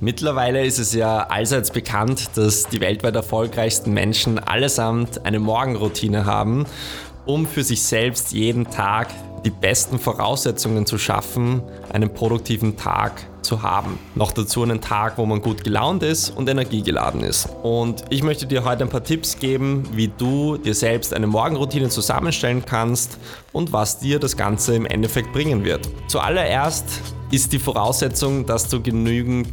Mittlerweile ist es ja allseits bekannt, dass die weltweit erfolgreichsten Menschen allesamt eine Morgenroutine haben, um für sich selbst jeden Tag die besten Voraussetzungen zu schaffen, einen produktiven Tag zu haben. Noch dazu einen Tag, wo man gut gelaunt ist und energiegeladen ist. Und ich möchte dir heute ein paar Tipps geben, wie du dir selbst eine Morgenroutine zusammenstellen kannst und was dir das Ganze im Endeffekt bringen wird. Zuallererst ist die Voraussetzung, dass du genügend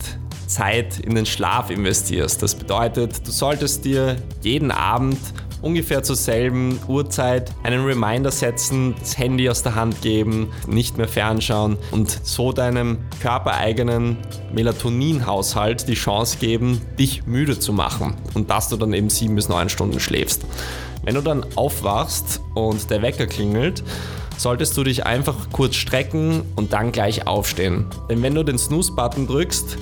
Zeit in den Schlaf investierst. Das bedeutet, du solltest dir jeden Abend ungefähr zur selben Uhrzeit einen Reminder setzen, das Handy aus der Hand geben, nicht mehr fernschauen und so deinem körpereigenen Melatoninhaushalt die Chance geben, dich müde zu machen und dass du dann eben sieben bis neun Stunden schläfst. Wenn du dann aufwachst und der Wecker klingelt, solltest du dich einfach kurz strecken und dann gleich aufstehen. Denn wenn du den Snooze-Button drückst,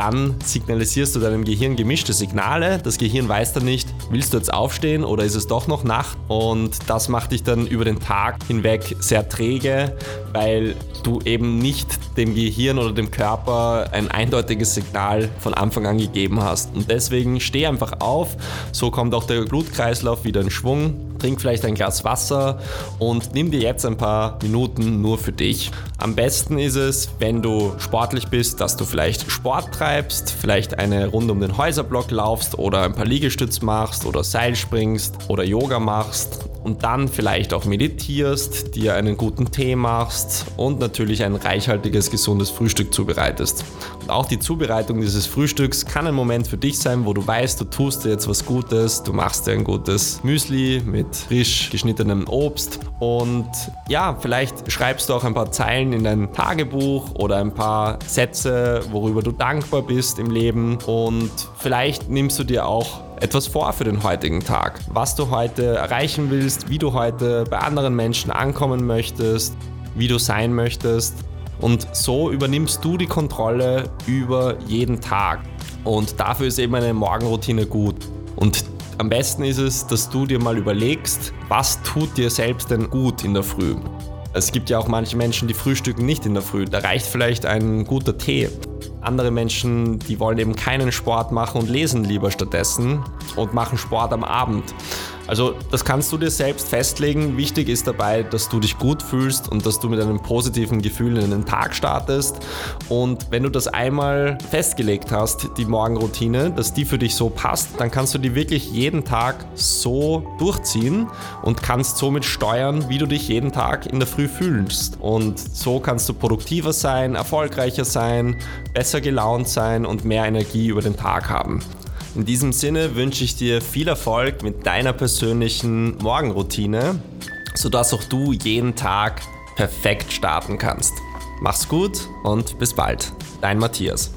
dann signalisierst du deinem Gehirn gemischte Signale. Das Gehirn weiß dann nicht, willst du jetzt aufstehen oder ist es doch noch Nacht? Und das macht dich dann über den Tag hinweg sehr träge, weil du eben nicht dem Gehirn oder dem Körper ein eindeutiges Signal von Anfang an gegeben hast. Und deswegen steh einfach auf, so kommt auch der Blutkreislauf wieder in Schwung. Trink vielleicht ein Glas Wasser und nimm dir jetzt ein paar Minuten nur für dich. Am besten ist es, wenn du sportlich bist, dass du vielleicht Sport treibst, vielleicht eine Runde um den Häuserblock laufst oder ein paar Liegestütz machst oder Seil springst oder Yoga machst und dann vielleicht auch meditierst, dir einen guten Tee machst und natürlich ein reichhaltiges, gesundes Frühstück zubereitest. Und auch die Zubereitung dieses Frühstücks kann ein Moment für dich sein, wo du weißt, du tust dir jetzt was Gutes, du machst dir ein gutes Müsli mit frisch geschnittenem Obst und ja, vielleicht schreibst du auch ein paar Zeilen in dein Tagebuch oder ein paar Sätze, worüber du dankbar bist im Leben und vielleicht nimmst du dir auch etwas vor für den heutigen Tag. Was du heute erreichen willst, wie du heute bei anderen Menschen ankommen möchtest, wie du sein möchtest. Und so übernimmst du die Kontrolle über jeden Tag. Und dafür ist eben eine Morgenroutine gut. Und am besten ist es, dass du dir mal überlegst, was tut dir selbst denn gut in der Früh. Es gibt ja auch manche Menschen, die frühstücken nicht in der Früh. Da reicht vielleicht ein guter Tee. Andere Menschen, die wollen eben keinen Sport machen und lesen lieber stattdessen und machen Sport am Abend. Also das kannst du dir selbst festlegen. Wichtig ist dabei, dass du dich gut fühlst und dass du mit einem positiven Gefühl in den Tag startest. Und wenn du das einmal festgelegt hast, die Morgenroutine, dass die für dich so passt, dann kannst du die wirklich jeden Tag so durchziehen und kannst somit steuern, wie du dich jeden Tag in der Früh fühlst. Und so kannst du produktiver sein, erfolgreicher sein, besser gelaunt sein und mehr Energie über den Tag haben. In diesem Sinne wünsche ich dir viel Erfolg mit deiner persönlichen Morgenroutine, sodass auch du jeden Tag perfekt starten kannst. Mach's gut und bis bald. Dein Matthias.